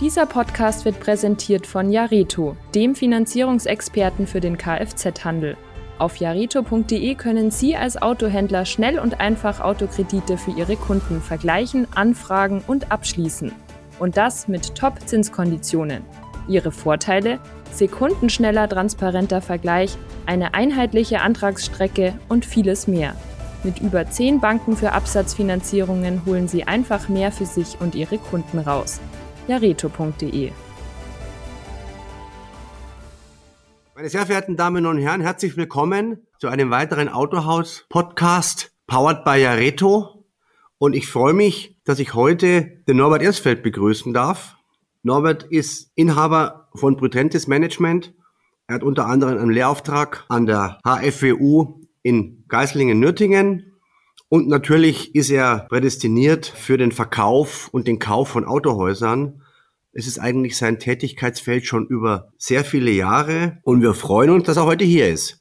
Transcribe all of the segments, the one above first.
Dieser Podcast wird präsentiert von Jareto, dem Finanzierungsexperten für den Kfz-Handel. Auf jareto.de können Sie als Autohändler schnell und einfach Autokredite für Ihre Kunden vergleichen, anfragen und abschließen. Und das mit Top-Zinskonditionen. Ihre Vorteile? Sekundenschneller transparenter Vergleich, eine einheitliche Antragsstrecke und vieles mehr. Mit über 10 Banken für Absatzfinanzierungen holen Sie einfach mehr für sich und Ihre Kunden raus. jareto.de Meine sehr verehrten Damen und Herren, herzlich willkommen zu einem weiteren Autohaus-Podcast powered by Jareto. Und ich freue mich, dass ich heute den Norbert Ersfeld begrüßen darf. Norbert ist Inhaber von Prudentes Management. Er hat unter anderem einen Lehrauftrag an der HFWU in Geislingen-Nürtingen. Und natürlich ist er prädestiniert für den Verkauf und den Kauf von Autohäusern. Es ist eigentlich sein Tätigkeitsfeld schon über sehr viele Jahre und wir freuen uns, dass er heute hier ist.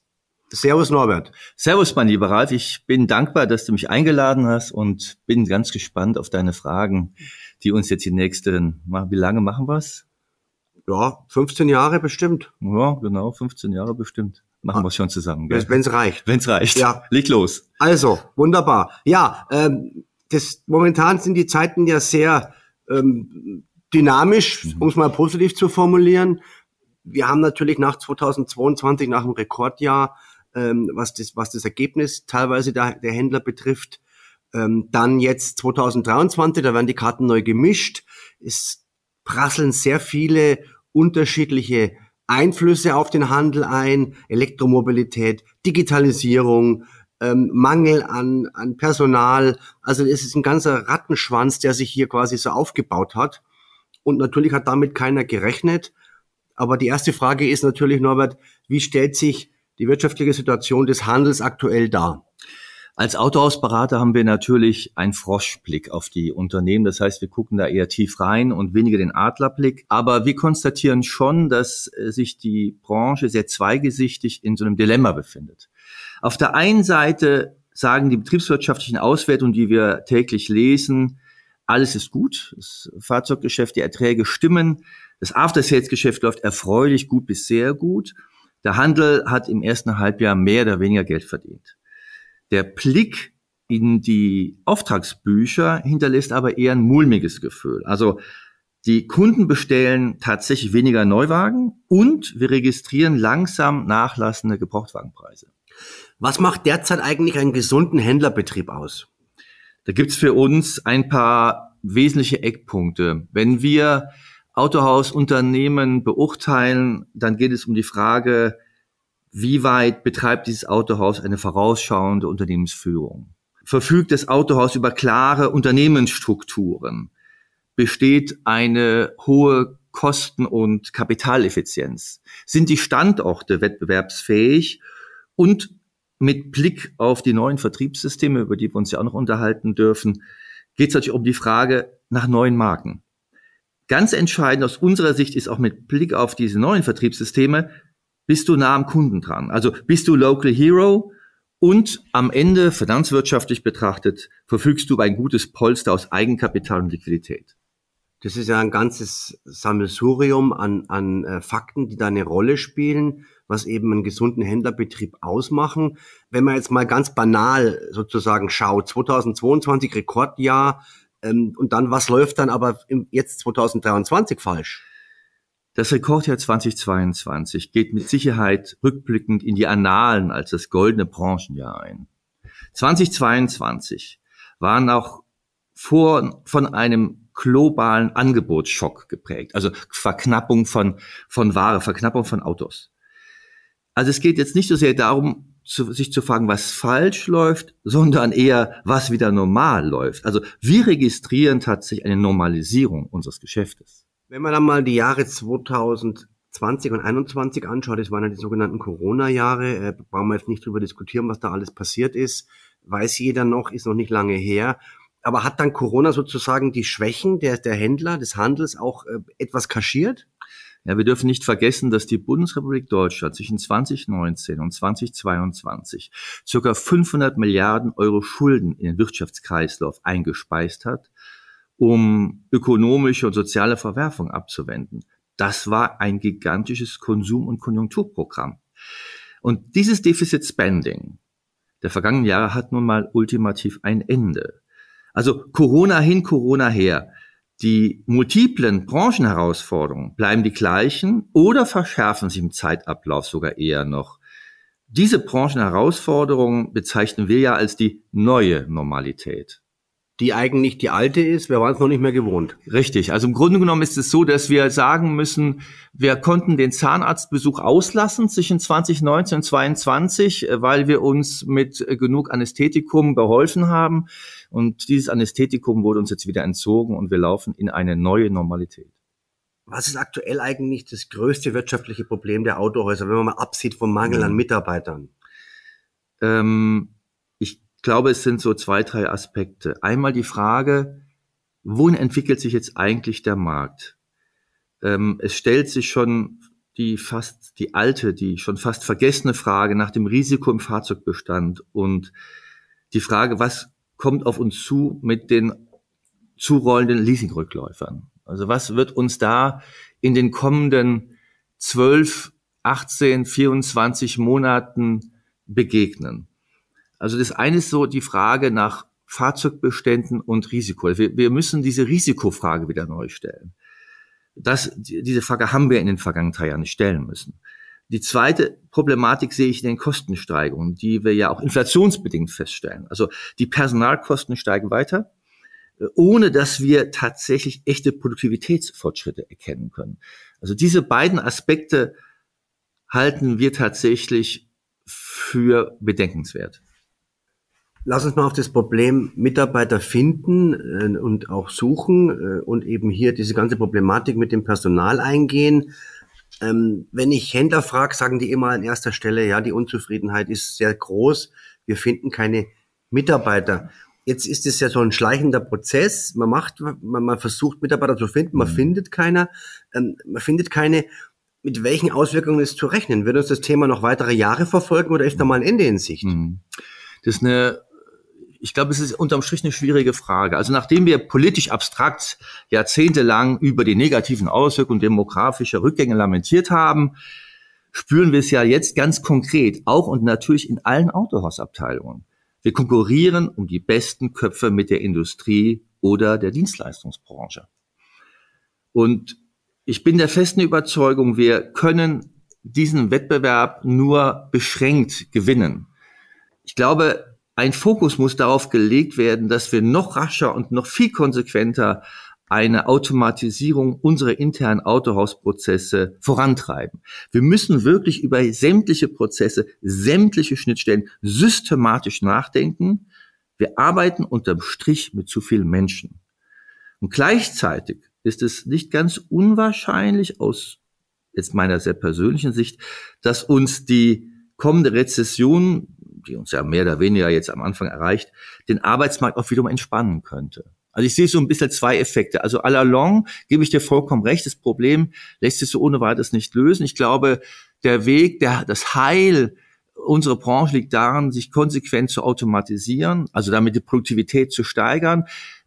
Servus Norbert. Servus mein lieber Ralf, ich bin dankbar, dass du mich eingeladen hast und bin ganz gespannt auf deine Fragen, die uns jetzt die nächsten, wie lange machen wir's? Ja, 15 Jahre bestimmt. Ja, genau, 15 Jahre bestimmt. Machen wir schon zusammen. Wenn es reicht. Wenn es reicht. Ja. Leg los. Also, wunderbar. Ja, ähm, das, momentan sind die Zeiten ja sehr ähm, dynamisch, mhm. um es mal positiv zu formulieren. Wir haben natürlich nach 2022, nach dem Rekordjahr, ähm, was, das, was das Ergebnis teilweise der, der Händler betrifft, ähm, dann jetzt 2023, da werden die Karten neu gemischt. Es prasseln sehr viele unterschiedliche Einflüsse auf den Handel ein, Elektromobilität, Digitalisierung, ähm, Mangel an, an Personal. Also es ist ein ganzer Rattenschwanz, der sich hier quasi so aufgebaut hat. Und natürlich hat damit keiner gerechnet. Aber die erste Frage ist natürlich, Norbert, wie stellt sich die wirtschaftliche Situation des Handels aktuell dar? Als Autohausberater haben wir natürlich einen Froschblick auf die Unternehmen. Das heißt, wir gucken da eher tief rein und weniger den Adlerblick. Aber wir konstatieren schon, dass äh, sich die Branche sehr zweigesichtig in so einem Dilemma befindet. Auf der einen Seite sagen die betriebswirtschaftlichen Auswertungen, die wir täglich lesen, alles ist gut, das Fahrzeuggeschäft, die Erträge stimmen, das After-Sales-Geschäft läuft erfreulich gut bis sehr gut. Der Handel hat im ersten Halbjahr mehr oder weniger Geld verdient. Der Blick in die Auftragsbücher hinterlässt aber eher ein mulmiges Gefühl. Also die Kunden bestellen tatsächlich weniger Neuwagen und wir registrieren langsam nachlassende Gebrauchtwagenpreise. Was macht derzeit eigentlich einen gesunden Händlerbetrieb aus? Da gibt's für uns ein paar wesentliche Eckpunkte. Wenn wir Autohausunternehmen beurteilen, dann geht es um die Frage, wie weit betreibt dieses Autohaus eine vorausschauende Unternehmensführung? Verfügt das Autohaus über klare Unternehmensstrukturen? Besteht eine hohe Kosten- und Kapitaleffizienz? Sind die Standorte wettbewerbsfähig? Und mit Blick auf die neuen Vertriebssysteme, über die wir uns ja auch noch unterhalten dürfen, geht es natürlich um die Frage nach neuen Marken. Ganz entscheidend aus unserer Sicht ist auch mit Blick auf diese neuen Vertriebssysteme, bist du nah am Kunden dran. Also bist du Local Hero und am Ende, finanzwirtschaftlich betrachtet, verfügst du über ein gutes Polster aus Eigenkapital und Liquidität. Das ist ja ein ganzes Sammelsurium an, an äh, Fakten, die da eine Rolle spielen was eben einen gesunden Händlerbetrieb ausmachen. Wenn man jetzt mal ganz banal sozusagen schaut, 2022 Rekordjahr ähm, und dann was läuft dann aber im, jetzt 2023 falsch? Das Rekordjahr 2022 geht mit Sicherheit rückblickend in die Annalen als das goldene Branchenjahr ein. 2022 waren auch vor, von einem globalen Angebotsschock geprägt, also Verknappung von, von Ware, Verknappung von Autos. Also es geht jetzt nicht so sehr darum, zu, sich zu fragen, was falsch läuft, sondern eher, was wieder normal läuft. Also wir registrieren tatsächlich eine Normalisierung unseres Geschäftes. Wenn man dann mal die Jahre 2020 und 2021 anschaut, das waren ja die sogenannten Corona-Jahre, äh, brauchen wir jetzt nicht drüber diskutieren, was da alles passiert ist, weiß jeder noch, ist noch nicht lange her. Aber hat dann Corona sozusagen die Schwächen der, der Händler, des Handels auch äh, etwas kaschiert? Ja, wir dürfen nicht vergessen, dass die Bundesrepublik Deutschland zwischen 2019 und 2022 circa 500 Milliarden Euro Schulden in den Wirtschaftskreislauf eingespeist hat um ökonomische und soziale Verwerfung abzuwenden. Das war ein gigantisches Konsum- und Konjunkturprogramm. Und dieses Deficit Spending der vergangenen Jahre hat nun mal ultimativ ein Ende. Also Corona hin, Corona her. Die multiplen Branchenherausforderungen bleiben die gleichen oder verschärfen sich im Zeitablauf sogar eher noch. Diese Branchenherausforderungen bezeichnen wir ja als die neue Normalität die eigentlich die alte ist. Wir waren es noch nicht mehr gewohnt. Richtig. Also im Grunde genommen ist es so, dass wir sagen müssen, wir konnten den Zahnarztbesuch auslassen zwischen 2019 und 2022, äh, weil wir uns mit äh, genug Anästhetikum beholfen haben. Und dieses Anästhetikum wurde uns jetzt wieder entzogen und wir laufen in eine neue Normalität. Was ist aktuell eigentlich das größte wirtschaftliche Problem der Autohäuser, wenn man mal absieht vom Mangel an Mitarbeitern? Ähm, glaube, es sind so zwei, drei Aspekte. Einmal die Frage, wohin entwickelt sich jetzt eigentlich der Markt? Ähm, es stellt sich schon die fast, die alte, die schon fast vergessene Frage nach dem Risiko im Fahrzeugbestand und die Frage, was kommt auf uns zu mit den zurollenden Leasingrückläufern? Also was wird uns da in den kommenden 12, 18, 24 Monaten begegnen? Also das eine ist so die Frage nach Fahrzeugbeständen und Risiko. Wir, wir müssen diese Risikofrage wieder neu stellen. Das, diese Frage haben wir in den vergangenen drei Jahren nicht stellen müssen. Die zweite Problematik sehe ich in den Kostensteigerungen, die wir ja auch inflationsbedingt feststellen. Also die Personalkosten steigen weiter, ohne dass wir tatsächlich echte Produktivitätsfortschritte erkennen können. Also diese beiden Aspekte halten wir tatsächlich für bedenkenswert. Lass uns mal auf das Problem Mitarbeiter finden äh, und auch suchen äh, und eben hier diese ganze Problematik mit dem Personal eingehen. Ähm, wenn ich Händler frage, sagen die immer an erster Stelle, ja, die Unzufriedenheit ist sehr groß. Wir finden keine Mitarbeiter. Jetzt ist es ja so ein schleichender Prozess. Man macht, man, man versucht Mitarbeiter zu finden, man mhm. findet keiner, ähm, man findet keine. Mit welchen Auswirkungen ist zu rechnen? Wird uns das Thema noch weitere Jahre verfolgen oder ist da mal ein Ende in Sicht? Mhm. Das ist eine ich glaube, es ist unterm Strich eine schwierige Frage. Also nachdem wir politisch abstrakt jahrzehntelang über die negativen Auswirkungen demografischer Rückgänge lamentiert haben, spüren wir es ja jetzt ganz konkret, auch und natürlich in allen Autohausabteilungen. Wir konkurrieren um die besten Köpfe mit der Industrie oder der Dienstleistungsbranche. Und ich bin der festen Überzeugung, wir können diesen Wettbewerb nur beschränkt gewinnen. Ich glaube, ein Fokus muss darauf gelegt werden, dass wir noch rascher und noch viel konsequenter eine Automatisierung unserer internen Autohausprozesse vorantreiben. Wir müssen wirklich über sämtliche Prozesse, sämtliche Schnittstellen systematisch nachdenken. Wir arbeiten unterm Strich mit zu vielen Menschen. Und gleichzeitig ist es nicht ganz unwahrscheinlich aus jetzt meiner sehr persönlichen Sicht, dass uns die kommende Rezession die uns ja mehr oder weniger jetzt am Anfang erreicht, den Arbeitsmarkt auch wiederum entspannen könnte. Also ich sehe so ein bisschen zwei Effekte. Also à la gebe ich dir vollkommen recht, das Problem lässt sich so ohne weiteres nicht lösen. Ich glaube, der Weg, der, das Heil unserer Branche liegt daran, sich konsequent zu automatisieren, also damit die Produktivität zu steigern.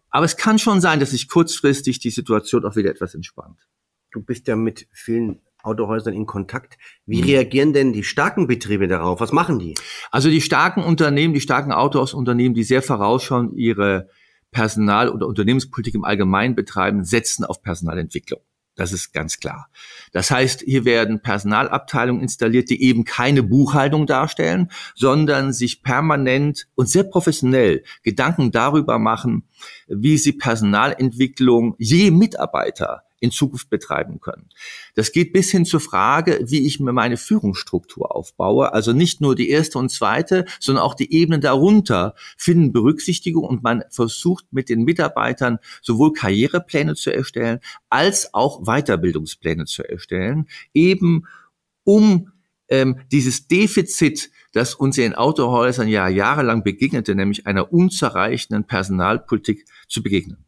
Aber es kann schon sein, dass sich kurzfristig die Situation auch wieder etwas entspannt. Du bist ja mit vielen Autohäusern in Kontakt. Wie mhm. reagieren denn die starken Betriebe darauf? Was machen die? Also die starken Unternehmen, die starken Autohausunternehmen, die sehr vorausschauen, ihre Personal- oder Unternehmenspolitik im Allgemeinen betreiben, setzen auf Personalentwicklung. Das ist ganz klar. Das heißt, hier werden Personalabteilungen installiert, die eben keine Buchhaltung darstellen, sondern sich permanent und sehr professionell Gedanken darüber machen, wie sie Personalentwicklung je Mitarbeiter in Zukunft betreiben können. Das geht bis hin zur Frage, wie ich mir meine Führungsstruktur aufbaue. Also nicht nur die erste und zweite, sondern auch die Ebenen darunter finden Berücksichtigung und man versucht mit den Mitarbeitern sowohl Karrierepläne zu erstellen als auch Weiterbildungspläne zu erstellen, eben um ähm, dieses Defizit, das uns in Autohäusern ja jahrelang begegnete, nämlich einer unzureichenden Personalpolitik zu begegnen.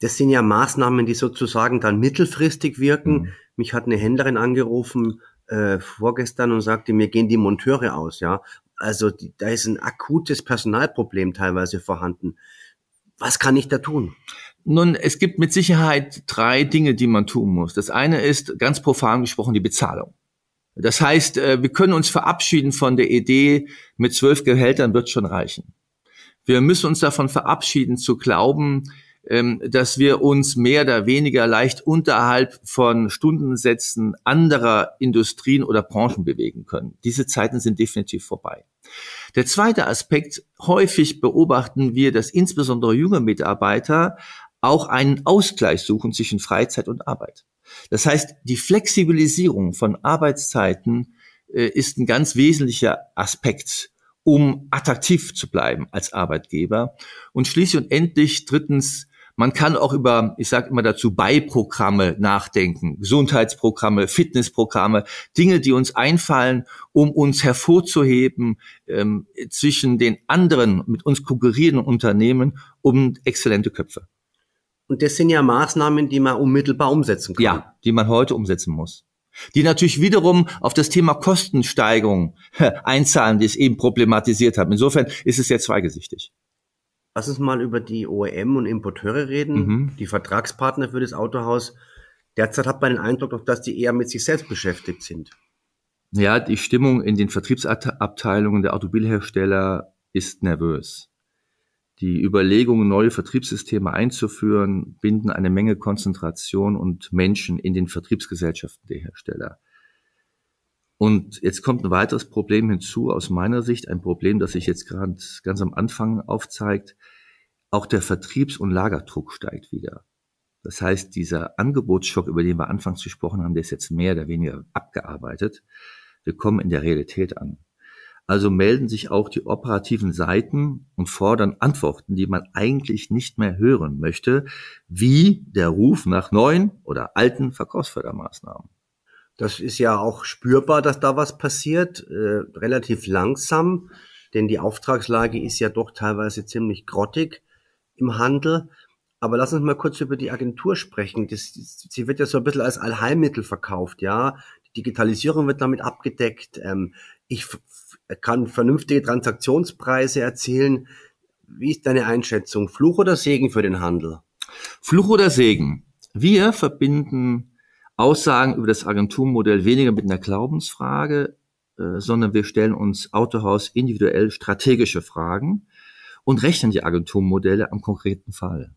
Das sind ja Maßnahmen, die sozusagen dann mittelfristig wirken. Mhm. Mich hat eine Händlerin angerufen äh, vorgestern und sagte, mir gehen die Monteure aus. Ja, also die, da ist ein akutes Personalproblem teilweise vorhanden. Was kann ich da tun? Nun, es gibt mit Sicherheit drei Dinge, die man tun muss. Das eine ist ganz profan gesprochen die Bezahlung. Das heißt, äh, wir können uns verabschieden von der Idee, mit zwölf Gehältern wird schon reichen. Wir müssen uns davon verabschieden zu glauben, dass wir uns mehr oder weniger leicht unterhalb von Stundensätzen anderer Industrien oder Branchen bewegen können. Diese Zeiten sind definitiv vorbei. Der zweite Aspekt, häufig beobachten wir, dass insbesondere junge Mitarbeiter auch einen Ausgleich suchen zwischen Freizeit und Arbeit. Das heißt, die Flexibilisierung von Arbeitszeiten äh, ist ein ganz wesentlicher Aspekt, um attraktiv zu bleiben als Arbeitgeber. Und schließlich und endlich drittens man kann auch über, ich sage immer dazu, Beiprogramme nachdenken, Gesundheitsprogramme, Fitnessprogramme, Dinge, die uns einfallen, um uns hervorzuheben ähm, zwischen den anderen mit uns konkurrierenden Unternehmen um exzellente Köpfe. Und das sind ja Maßnahmen, die man unmittelbar umsetzen kann. Ja, die man heute umsetzen muss. Die natürlich wiederum auf das Thema Kostensteigerung einzahlen, die es eben problematisiert haben. Insofern ist es sehr zweigesichtig. Lass uns mal über die OEM und Importeure reden, mhm. die Vertragspartner für das Autohaus. Derzeit hat man den Eindruck, dass die eher mit sich selbst beschäftigt sind. Ja, die Stimmung in den Vertriebsabteilungen der Automobilhersteller ist nervös. Die Überlegungen, neue Vertriebssysteme einzuführen, binden eine Menge Konzentration und Menschen in den Vertriebsgesellschaften der Hersteller. Und jetzt kommt ein weiteres Problem hinzu, aus meiner Sicht, ein Problem, das sich jetzt gerade ganz am Anfang aufzeigt. Auch der Vertriebs- und Lagerdruck steigt wieder. Das heißt, dieser Angebotsschock, über den wir anfangs gesprochen haben, der ist jetzt mehr oder weniger abgearbeitet. Wir kommen in der Realität an. Also melden sich auch die operativen Seiten und fordern Antworten, die man eigentlich nicht mehr hören möchte, wie der Ruf nach neuen oder alten Verkaufsfördermaßnahmen. Das ist ja auch spürbar, dass da was passiert, äh, relativ langsam, denn die Auftragslage ist ja doch teilweise ziemlich grottig im Handel. Aber lass uns mal kurz über die Agentur sprechen. Das, sie wird ja so ein bisschen als Allheilmittel verkauft, ja. Die Digitalisierung wird damit abgedeckt. Ähm, ich kann vernünftige Transaktionspreise erzielen. Wie ist deine Einschätzung? Fluch oder Segen für den Handel? Fluch oder Segen? Wir verbinden Aussagen über das Agenturmodell weniger mit einer Glaubensfrage, äh, sondern wir stellen uns Autohaus individuell strategische Fragen und rechnen die Agenturmodelle am konkreten Fall.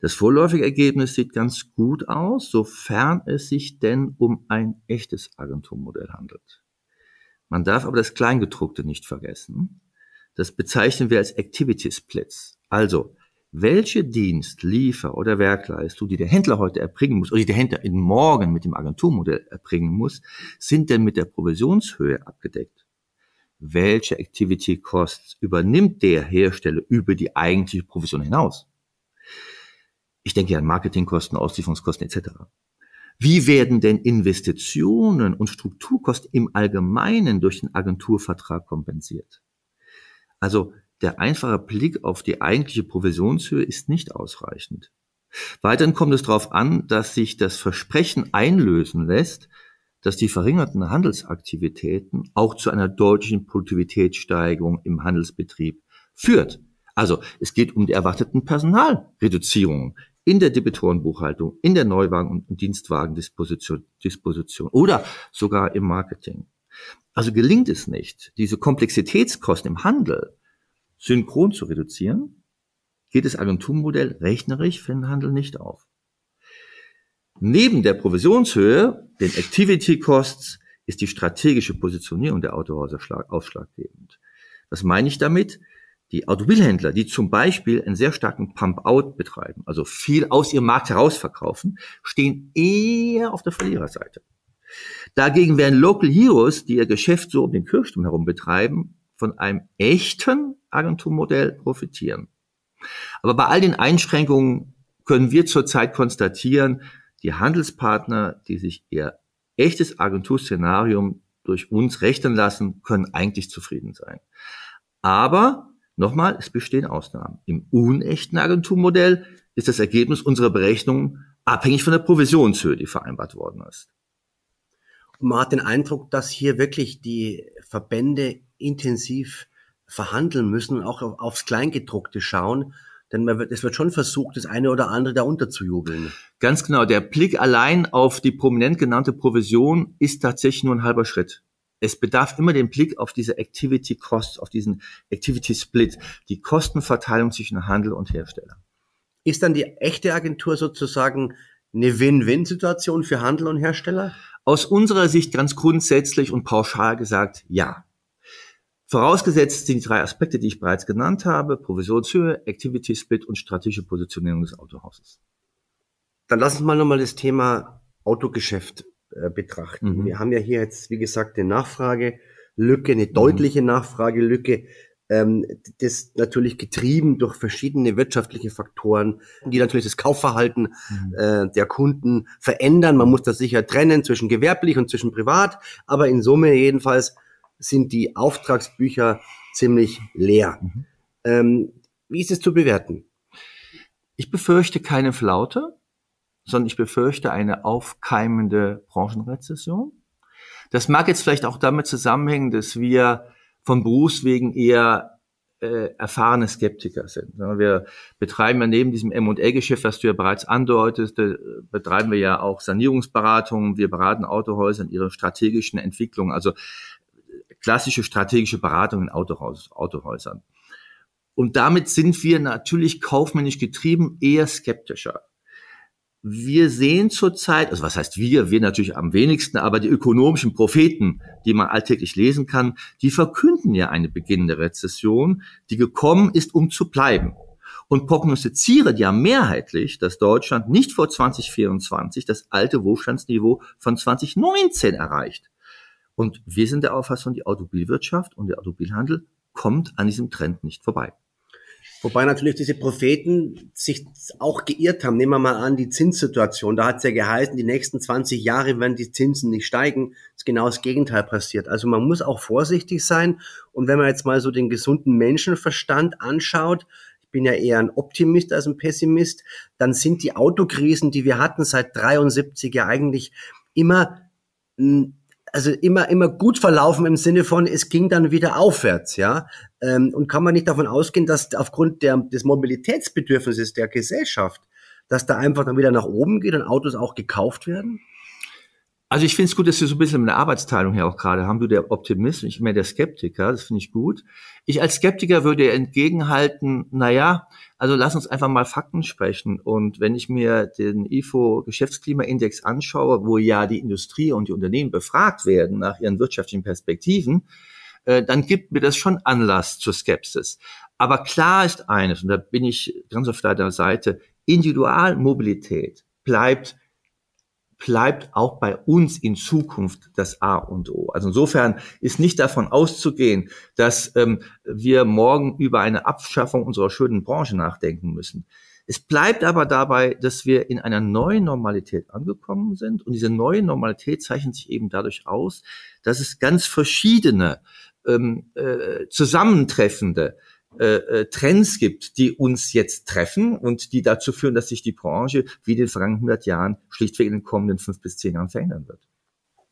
Das vorläufige Ergebnis sieht ganz gut aus, sofern es sich denn um ein echtes Agenturmodell handelt. Man darf aber das Kleingedruckte nicht vergessen. Das bezeichnen wir als Activity Splits. Also welche Dienst, Liefer- oder Werkleistung, die der Händler heute erbringen muss, oder die der Händler in morgen mit dem Agenturmodell erbringen muss, sind denn mit der Provisionshöhe abgedeckt? Welche Activity Costs übernimmt der Hersteller über die eigentliche Provision hinaus? Ich denke an Marketingkosten, Auslieferungskosten etc. Wie werden denn Investitionen und Strukturkosten im Allgemeinen durch den Agenturvertrag kompensiert? Also der einfache Blick auf die eigentliche Provisionshöhe ist nicht ausreichend. Weiterhin kommt es darauf an, dass sich das Versprechen einlösen lässt, dass die verringerten Handelsaktivitäten auch zu einer deutlichen Produktivitätssteigerung im Handelsbetrieb führt. Also es geht um die erwarteten Personalreduzierungen in der Debitorenbuchhaltung, in der Neuwagen- und Dienstwagendisposition Disposition oder sogar im Marketing. Also gelingt es nicht, diese Komplexitätskosten im Handel synchron zu reduzieren, geht das Agenturmodell rechnerisch für den Handel nicht auf. Neben der Provisionshöhe, den Activity Costs, ist die strategische Positionierung der Autohäuser ausschlaggebend. Was meine ich damit? Die Automobilhändler, die zum Beispiel einen sehr starken Pump-Out betreiben, also viel aus ihrem Markt herausverkaufen, stehen eher auf der Verliererseite. Dagegen werden Local Heroes, die ihr Geschäft so um den Kirchturm herum betreiben, von einem echten Agenturmodell profitieren. Aber bei all den Einschränkungen können wir zurzeit konstatieren, die Handelspartner, die sich ihr echtes Agenturszenarium durch uns rechnen lassen, können eigentlich zufrieden sein. Aber nochmal, es bestehen Ausnahmen. Im unechten Agenturmodell ist das Ergebnis unserer Berechnung abhängig von der Provisionshöhe, die vereinbart worden ist. Und man hat den Eindruck, dass hier wirklich die Verbände intensiv verhandeln müssen und auch aufs Kleingedruckte schauen. denn wird, es wird schon versucht, das eine oder andere da unterzujubeln. Ganz genau. Der Blick allein auf die prominent genannte Provision ist tatsächlich nur ein halber Schritt. Es bedarf immer den Blick auf diese Activity Costs, auf diesen Activity Split, die Kostenverteilung zwischen Handel und Hersteller. Ist dann die echte Agentur sozusagen eine Win-Win-Situation für Handel und Hersteller? Aus unserer Sicht ganz grundsätzlich und pauschal gesagt, ja. Vorausgesetzt sind die drei Aspekte, die ich bereits genannt habe, Provisionshöhe, Activity Split und strategische Positionierung des Autohauses. Dann lass uns mal nochmal das Thema Autogeschäft äh, betrachten. Mhm. Wir haben ja hier jetzt, wie gesagt, eine Nachfragelücke, eine deutliche mhm. Nachfragelücke ähm, das natürlich getrieben durch verschiedene wirtschaftliche Faktoren, die natürlich das Kaufverhalten mhm. äh, der Kunden verändern. Man muss das sicher trennen zwischen gewerblich und zwischen privat, aber in Summe jedenfalls sind die Auftragsbücher ziemlich leer. Mhm. Ähm, wie ist es zu bewerten? Ich befürchte keine Flaute, sondern ich befürchte eine aufkeimende Branchenrezession. Das mag jetzt vielleicht auch damit zusammenhängen, dass wir von Berufswegen eher äh, erfahrene Skeptiker sind. Wir betreiben ja neben diesem M&A-Geschäft, was du ja bereits andeutest, äh, betreiben wir ja auch Sanierungsberatungen. Wir beraten Autohäuser in ihrer strategischen Entwicklung, also klassische strategische Beratung in Autohaus, Autohäusern. Und damit sind wir natürlich kaufmännisch getrieben eher skeptischer wir sehen zurzeit, also was heißt wir, wir natürlich am wenigsten, aber die ökonomischen Propheten, die man alltäglich lesen kann, die verkünden ja eine beginnende Rezession, die gekommen ist, um zu bleiben. Und prognostizieren ja mehrheitlich, dass Deutschland nicht vor 2024 das alte Wohlstandsniveau von 2019 erreicht. Und wir sind der Auffassung, die Automobilwirtschaft und der Automobilhandel kommt an diesem Trend nicht vorbei. Wobei natürlich diese Propheten sich auch geirrt haben. Nehmen wir mal an, die Zinssituation. Da hat es ja geheißen, die nächsten 20 Jahre werden die Zinsen nicht steigen. ist genau das Gegenteil passiert. Also man muss auch vorsichtig sein. Und wenn man jetzt mal so den gesunden Menschenverstand anschaut, ich bin ja eher ein Optimist als ein Pessimist, dann sind die Autokrisen, die wir hatten seit 73 ja eigentlich immer also immer, immer gut verlaufen im Sinne von, es ging dann wieder aufwärts, ja. Ähm, und kann man nicht davon ausgehen, dass aufgrund der, des Mobilitätsbedürfnisses der Gesellschaft, dass da einfach dann wieder nach oben geht und Autos auch gekauft werden? Also ich finde es gut, dass wir so ein bisschen eine Arbeitsteilung hier auch gerade haben. Du der Optimist und ich mehr der Skeptiker. Das finde ich gut. Ich als Skeptiker würde entgegenhalten, na ja, also lass uns einfach mal Fakten sprechen. Und wenn ich mir den IFO Geschäftsklimaindex anschaue, wo ja die Industrie und die Unternehmen befragt werden nach ihren wirtschaftlichen Perspektiven, äh, dann gibt mir das schon Anlass zur Skepsis. Aber klar ist eines, und da bin ich ganz auf deiner Seite, Individualmobilität bleibt bleibt auch bei uns in Zukunft das A und O. Also insofern ist nicht davon auszugehen, dass ähm, wir morgen über eine Abschaffung unserer schönen Branche nachdenken müssen. Es bleibt aber dabei, dass wir in einer neuen Normalität angekommen sind. Und diese neue Normalität zeichnet sich eben dadurch aus, dass es ganz verschiedene ähm, äh, zusammentreffende äh, äh, Trends gibt, die uns jetzt treffen und die dazu führen, dass sich die Branche wie in den vergangenen 100 Jahren schlichtweg in den kommenden fünf bis zehn Jahren verändern wird.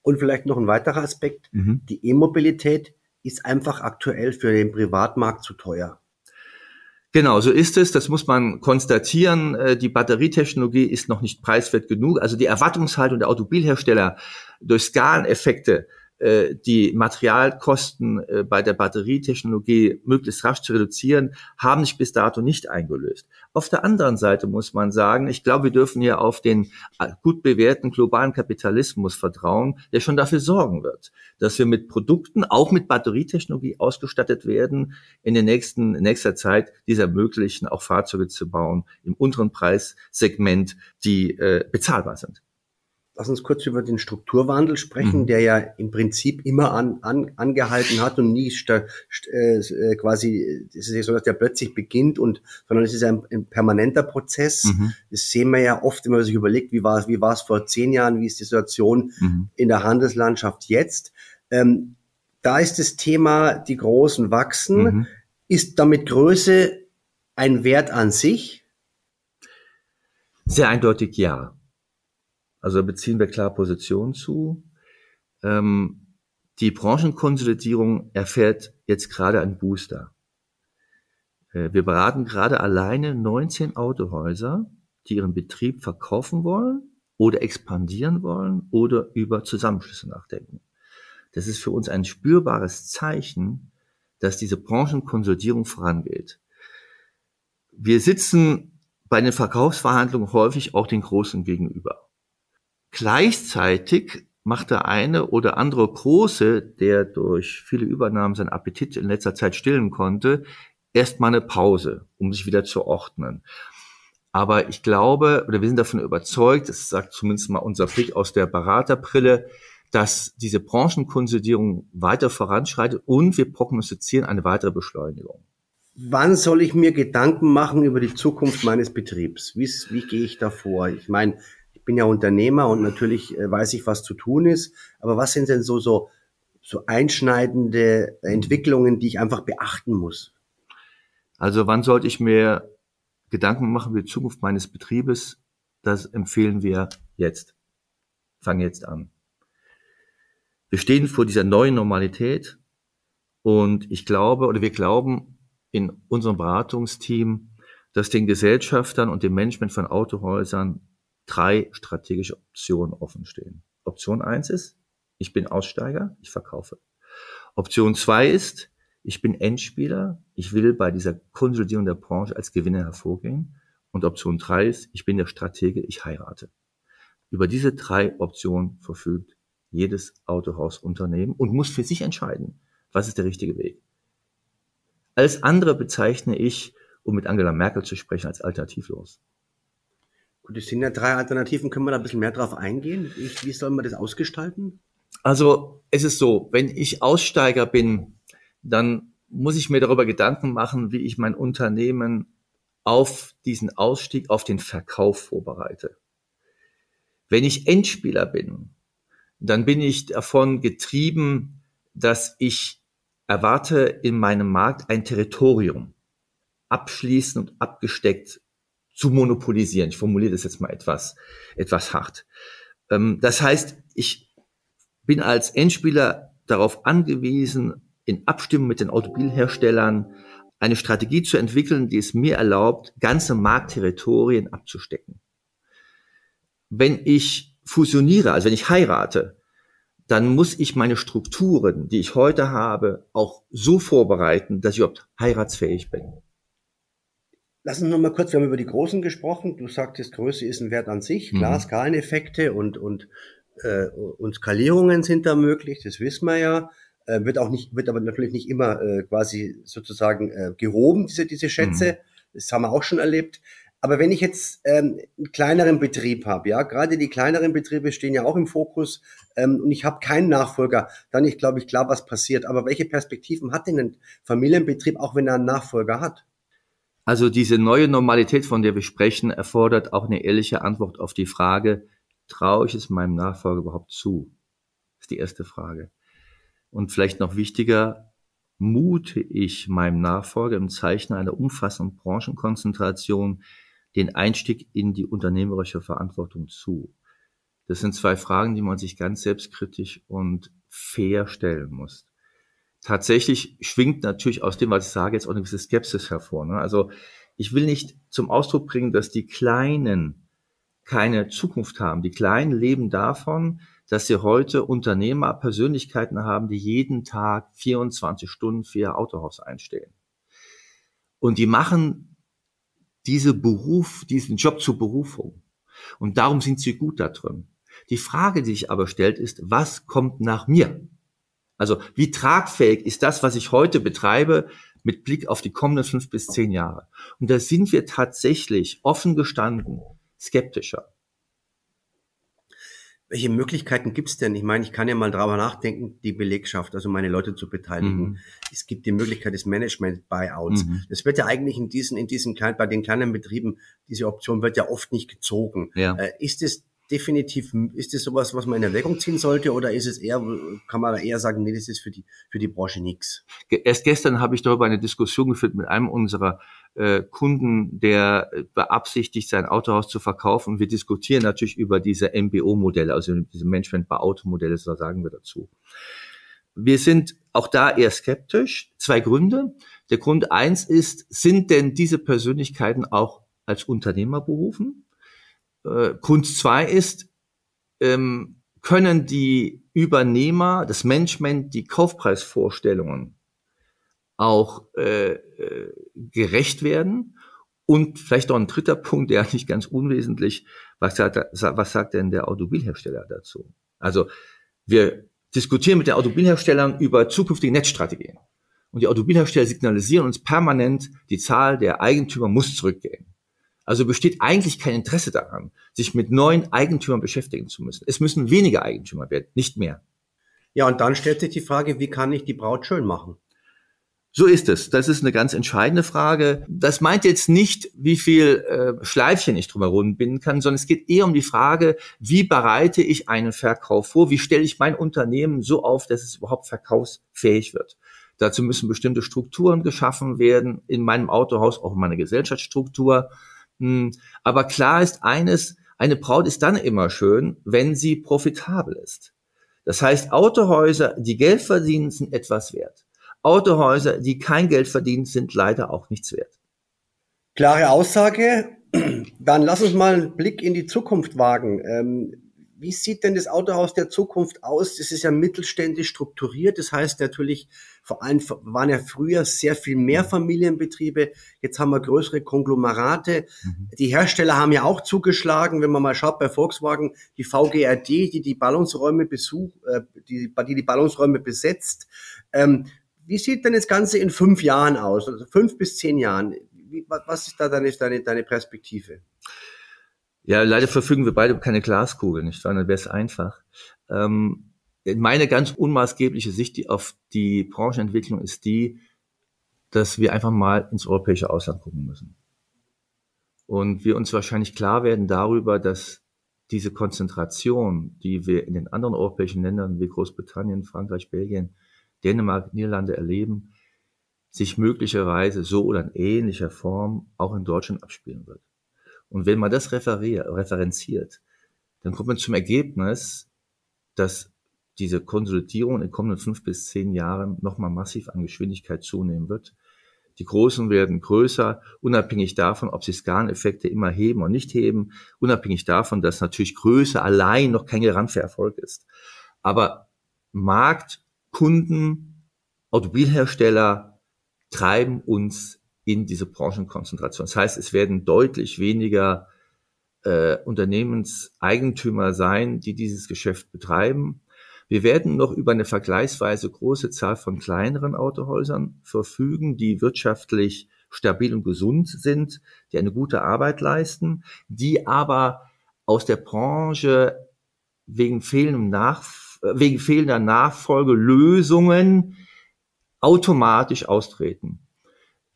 Und vielleicht noch ein weiterer Aspekt. Mhm. Die E-Mobilität ist einfach aktuell für den Privatmarkt zu teuer. Genau, so ist es. Das muss man konstatieren. Äh, die Batterietechnologie ist noch nicht preiswert genug. Also die Erwartungshaltung der Automobilhersteller durch Skaleneffekte die Materialkosten äh, bei der Batterietechnologie möglichst rasch zu reduzieren, haben sich bis dato nicht eingelöst. Auf der anderen Seite muss man sagen, ich glaube, wir dürfen hier auf den äh, gut bewährten globalen Kapitalismus vertrauen, der schon dafür sorgen wird, dass wir mit Produkten, auch mit Batterietechnologie ausgestattet werden, in den nächsten, in nächster Zeit diese ermöglichen, auch Fahrzeuge zu bauen im unteren Preissegment, die äh, bezahlbar sind. Lass uns kurz über den Strukturwandel sprechen, mhm. der ja im Prinzip immer an, an, angehalten hat und nie äh, äh, quasi, es ist ja so, dass der plötzlich beginnt und, sondern es ist ein, ein permanenter Prozess. Mhm. Das sehen wir ja oft, wenn man sich überlegt, wie war es, wie war es vor zehn Jahren, wie ist die Situation mhm. in der Handelslandschaft jetzt. Ähm, da ist das Thema, die Großen wachsen. Mhm. Ist damit Größe ein Wert an sich? Sehr eindeutig ja. Also beziehen wir klar Position zu. Ähm, die Branchenkonsolidierung erfährt jetzt gerade einen Booster. Äh, wir beraten gerade alleine 19 Autohäuser, die ihren Betrieb verkaufen wollen oder expandieren wollen oder über Zusammenschlüsse nachdenken. Das ist für uns ein spürbares Zeichen, dass diese Branchenkonsolidierung vorangeht. Wir sitzen bei den Verkaufsverhandlungen häufig auch den Großen gegenüber. Gleichzeitig macht der eine oder andere Große, der durch viele Übernahmen seinen Appetit in letzter Zeit stillen konnte, erstmal eine Pause, um sich wieder zu ordnen. Aber ich glaube, oder wir sind davon überzeugt, das sagt zumindest mal unser Blick aus der Beraterbrille, dass diese Branchenkonsolidierung weiter voranschreitet und wir prognostizieren eine weitere Beschleunigung. Wann soll ich mir Gedanken machen über die Zukunft meines Betriebs? Wie, wie gehe ich da vor? Ich meine, bin ja Unternehmer und natürlich äh, weiß ich, was zu tun ist. Aber was sind denn so, so, so einschneidende Entwicklungen, die ich einfach beachten muss? Also wann sollte ich mir Gedanken machen über die Zukunft meines Betriebes? Das empfehlen wir jetzt. Fang jetzt an. Wir stehen vor dieser neuen Normalität und ich glaube oder wir glauben in unserem Beratungsteam, dass den Gesellschaftern und dem Management von Autohäusern drei strategische Optionen offen stehen. Option eins ist, ich bin Aussteiger, ich verkaufe. Option zwei ist, ich bin Endspieler, ich will bei dieser Konsolidierung der Branche als Gewinner hervorgehen. Und Option drei ist, ich bin der Stratege, ich heirate. Über diese drei Optionen verfügt jedes Autohausunternehmen und muss für sich entscheiden, was ist der richtige Weg. Alles andere bezeichne ich, um mit Angela Merkel zu sprechen, als alternativlos. Gut, es sind ja drei Alternativen. Können wir da ein bisschen mehr drauf eingehen? wie soll man das ausgestalten? Also, es ist so, wenn ich Aussteiger bin, dann muss ich mir darüber Gedanken machen, wie ich mein Unternehmen auf diesen Ausstieg, auf den Verkauf vorbereite. Wenn ich Endspieler bin, dann bin ich davon getrieben, dass ich erwarte in meinem Markt ein Territorium abschließend und abgesteckt zu monopolisieren. Ich formuliere das jetzt mal etwas, etwas hart. Ähm, das heißt, ich bin als Endspieler darauf angewiesen, in Abstimmung mit den Automobilherstellern eine Strategie zu entwickeln, die es mir erlaubt, ganze Marktterritorien abzustecken. Wenn ich fusioniere, also wenn ich heirate, dann muss ich meine Strukturen, die ich heute habe, auch so vorbereiten, dass ich überhaupt heiratsfähig bin. Lass uns noch mal kurz, wir haben über die Großen gesprochen. Du sagtest, Größe ist ein Wert an sich. Klar, mhm. Skaleneffekte und, und, äh, und Skalierungen sind da möglich, das wissen wir ja. Äh, wird auch nicht, wird aber natürlich nicht immer äh, quasi sozusagen äh, gehoben, diese, diese Schätze. Mhm. Das haben wir auch schon erlebt. Aber wenn ich jetzt ähm, einen kleineren Betrieb habe, ja, gerade die kleineren Betriebe stehen ja auch im Fokus ähm, und ich habe keinen Nachfolger, dann ist, glaube ich, klar, was passiert. Aber welche Perspektiven hat denn ein Familienbetrieb, auch wenn er einen Nachfolger hat? Also diese neue Normalität, von der wir sprechen, erfordert auch eine ehrliche Antwort auf die Frage, traue ich es meinem Nachfolger überhaupt zu? Das ist die erste Frage. Und vielleicht noch wichtiger, mute ich meinem Nachfolger im Zeichen einer umfassenden Branchenkonzentration den Einstieg in die unternehmerische Verantwortung zu? Das sind zwei Fragen, die man sich ganz selbstkritisch und fair stellen muss. Tatsächlich schwingt natürlich aus dem, was ich sage, jetzt auch eine gewisse Skepsis hervor. Ne? Also ich will nicht zum Ausdruck bringen, dass die Kleinen keine Zukunft haben. Die Kleinen leben davon, dass sie heute Unternehmer, Persönlichkeiten haben, die jeden Tag 24 Stunden für ihr Autohaus einstellen. Und die machen diese Beruf, diesen Job zur Berufung. Und darum sind sie gut da drin. Die Frage, die sich aber stellt, ist, was kommt nach mir? Also wie tragfähig ist das, was ich heute betreibe, mit Blick auf die kommenden fünf bis zehn Jahre? Und da sind wir tatsächlich offen gestanden skeptischer. Welche Möglichkeiten gibt es denn? Ich meine, ich kann ja mal drüber nachdenken, die Belegschaft, also meine Leute zu beteiligen. Mhm. Es gibt die Möglichkeit des Management-Buyouts. Mhm. Das wird ja eigentlich in diesen, in diesen kleinen, bei den kleinen Betrieben, diese Option wird ja oft nicht gezogen. Ja. Äh, ist es definitiv, ist das sowas, was man in Erwägung ziehen sollte oder ist es eher, kann man eher sagen, nee, das ist für die, für die Branche nichts? Erst gestern habe ich darüber eine Diskussion geführt mit einem unserer äh, Kunden, der beabsichtigt, sein Autohaus zu verkaufen. Wir diskutieren natürlich über diese MBO-Modelle, also diese Management bei Automodelle, so sagen wir dazu. Wir sind auch da eher skeptisch. Zwei Gründe. Der Grund eins ist, sind denn diese Persönlichkeiten auch als Unternehmer berufen? Äh, Grund zwei ist, ähm, können die Übernehmer, das Management, die Kaufpreisvorstellungen auch äh, äh, gerecht werden? Und vielleicht noch ein dritter Punkt, der nicht ganz unwesentlich, was sagt, was sagt denn der Automobilhersteller dazu? Also wir diskutieren mit den Automobilherstellern über zukünftige Netzstrategien. Und die Automobilhersteller signalisieren uns permanent, die Zahl der Eigentümer muss zurückgehen. Also besteht eigentlich kein Interesse daran, sich mit neuen Eigentümern beschäftigen zu müssen. Es müssen weniger Eigentümer werden, nicht mehr. Ja, und dann stellt sich die Frage, wie kann ich die Braut schön machen? So ist es. Das ist eine ganz entscheidende Frage. Das meint jetzt nicht, wie viel äh, Schleifchen ich drumherum binden kann, sondern es geht eher um die Frage, wie bereite ich einen Verkauf vor? Wie stelle ich mein Unternehmen so auf, dass es überhaupt verkaufsfähig wird? Dazu müssen bestimmte Strukturen geschaffen werden, in meinem Autohaus auch in meiner Gesellschaftsstruktur. Hm, aber klar ist eines, eine Braut ist dann immer schön, wenn sie profitabel ist. Das heißt, Autohäuser, die Geld verdienen, sind etwas wert. Autohäuser, die kein Geld verdienen, sind leider auch nichts wert. Klare Aussage. Dann lass uns mal einen Blick in die Zukunft wagen. Ähm, wie sieht denn das Autohaus der Zukunft aus? Das ist ja mittelständisch strukturiert. Das heißt natürlich, vor allem waren ja früher sehr viel mehr Familienbetriebe. Jetzt haben wir größere Konglomerate. Mhm. Die Hersteller haben ja auch zugeschlagen. Wenn man mal schaut bei Volkswagen, die VGRD, die die Ballungsräume besuch, äh, die, die die Ballungsräume besetzt. Ähm, wie sieht denn das Ganze in fünf Jahren aus? Also fünf bis zehn Jahren. Wie, was ist da deine, deine, deine Perspektive? Ja, leider verfügen wir beide keine Glaskugel, nicht wahr? Dann wäre es einfach. Ähm, meine ganz unmaßgebliche Sicht auf die Branchenentwicklung ist die, dass wir einfach mal ins europäische Ausland gucken müssen. Und wir uns wahrscheinlich klar werden darüber, dass diese Konzentration, die wir in den anderen europäischen Ländern wie Großbritannien, Frankreich, Belgien Dänemark, Niederlande erleben, sich möglicherweise so oder in ähnlicher Form auch in Deutschland abspielen wird. Und wenn man das referenziert, dann kommt man zum Ergebnis, dass diese Konsolidierung in den kommenden fünf bis zehn Jahren nochmal massiv an Geschwindigkeit zunehmen wird. Die Großen werden größer, unabhängig davon, ob sie Skaleneffekte immer heben oder nicht heben, unabhängig davon, dass natürlich Größe allein noch kein Garant für Erfolg ist. Aber Markt Kunden, Automobilhersteller treiben uns in diese Branchenkonzentration. Das heißt, es werden deutlich weniger äh, Unternehmenseigentümer sein, die dieses Geschäft betreiben. Wir werden noch über eine vergleichsweise große Zahl von kleineren Autohäusern verfügen, die wirtschaftlich stabil und gesund sind, die eine gute Arbeit leisten, die aber aus der Branche wegen fehlendem Nachfrage wegen fehlender Nachfolgelösungen automatisch austreten.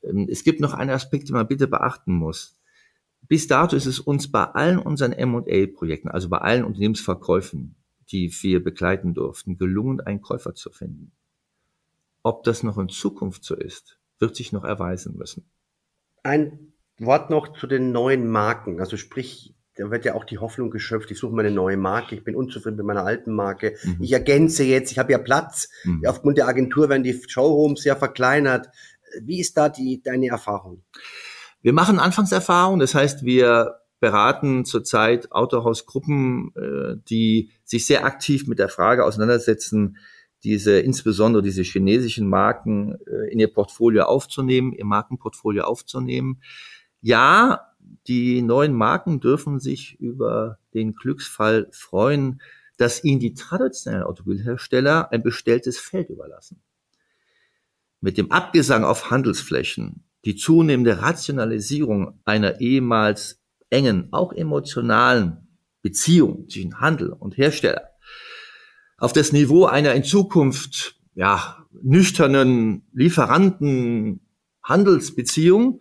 Ähm, es gibt noch einen Aspekt, den man bitte beachten muss. Bis dato ist es uns bei allen unseren M&A-Projekten, also bei allen Unternehmensverkäufen, die wir begleiten durften, gelungen, einen Käufer zu finden. Ob das noch in Zukunft so ist, wird sich noch erweisen müssen. Ein Wort noch zu den neuen Marken. Also sprich, da wird ja auch die Hoffnung geschöpft, ich suche mir eine neue Marke, ich bin unzufrieden mit meiner alten Marke, mhm. ich ergänze jetzt, ich habe ja Platz, mhm. aufgrund der Agentur werden die Showrooms ja verkleinert. Wie ist da die, deine Erfahrung? Wir machen Anfangserfahrung, das heißt, wir beraten zurzeit Autohausgruppen, äh, die sich sehr aktiv mit der Frage auseinandersetzen, diese insbesondere diese chinesischen Marken äh, in ihr Portfolio aufzunehmen, ihr Markenportfolio aufzunehmen. Ja, die neuen Marken dürfen sich über den Glücksfall freuen, dass ihnen die traditionellen Automobilhersteller ein bestelltes Feld überlassen. Mit dem Abgesang auf Handelsflächen, die zunehmende Rationalisierung einer ehemals engen, auch emotionalen Beziehung zwischen Handel und Hersteller, auf das Niveau einer in Zukunft ja, nüchternen Lieferanten Handelsbeziehung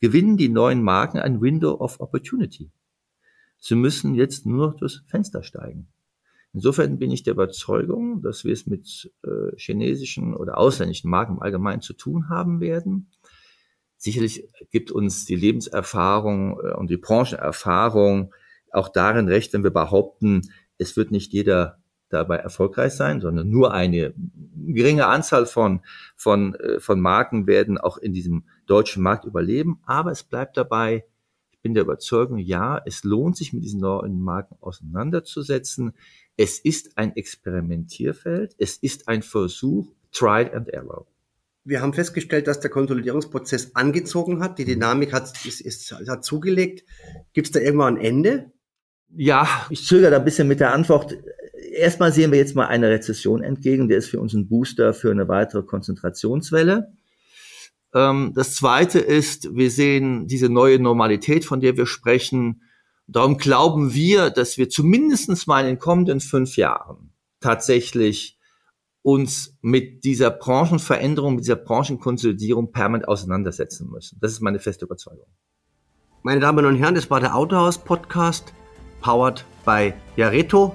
gewinnen die neuen Marken ein Window of Opportunity. Sie müssen jetzt nur durchs Fenster steigen. Insofern bin ich der Überzeugung, dass wir es mit äh, chinesischen oder ausländischen Marken im Allgemeinen zu tun haben werden. Sicherlich gibt uns die Lebenserfahrung äh, und die Branchenerfahrung auch darin recht, wenn wir behaupten, es wird nicht jeder dabei erfolgreich sein, sondern nur eine geringe Anzahl von, von, äh, von Marken werden auch in diesem deutschen Markt überleben. Aber es bleibt dabei, ich bin der Überzeugung, ja, es lohnt sich mit diesen neuen Marken auseinanderzusetzen. Es ist ein Experimentierfeld, es ist ein Versuch, Trial and Error. Wir haben festgestellt, dass der Konsolidierungsprozess angezogen hat. Die Dynamik hat, ist, ist, hat zugelegt. Gibt es da irgendwann ein Ende? Ja, ich zögere da ein bisschen mit der Antwort. Erstmal sehen wir jetzt mal eine Rezession entgegen. Der ist für uns ein Booster für eine weitere Konzentrationswelle. Ähm, das zweite ist, wir sehen diese neue Normalität, von der wir sprechen. Darum glauben wir, dass wir zumindest mal in den kommenden fünf Jahren tatsächlich uns mit dieser Branchenveränderung, mit dieser Branchenkonsolidierung permanent auseinandersetzen müssen. Das ist meine feste Überzeugung. Meine Damen und Herren, das war der Autohaus Podcast, powered by Jareto.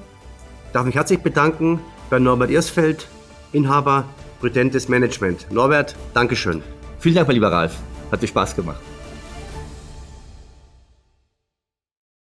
Ich darf mich herzlich bedanken bei Norbert Irsfeld, Inhaber Prudentes Management. Norbert, Dankeschön. Vielen Dank, mein lieber Ralf. Hat dir Spaß gemacht.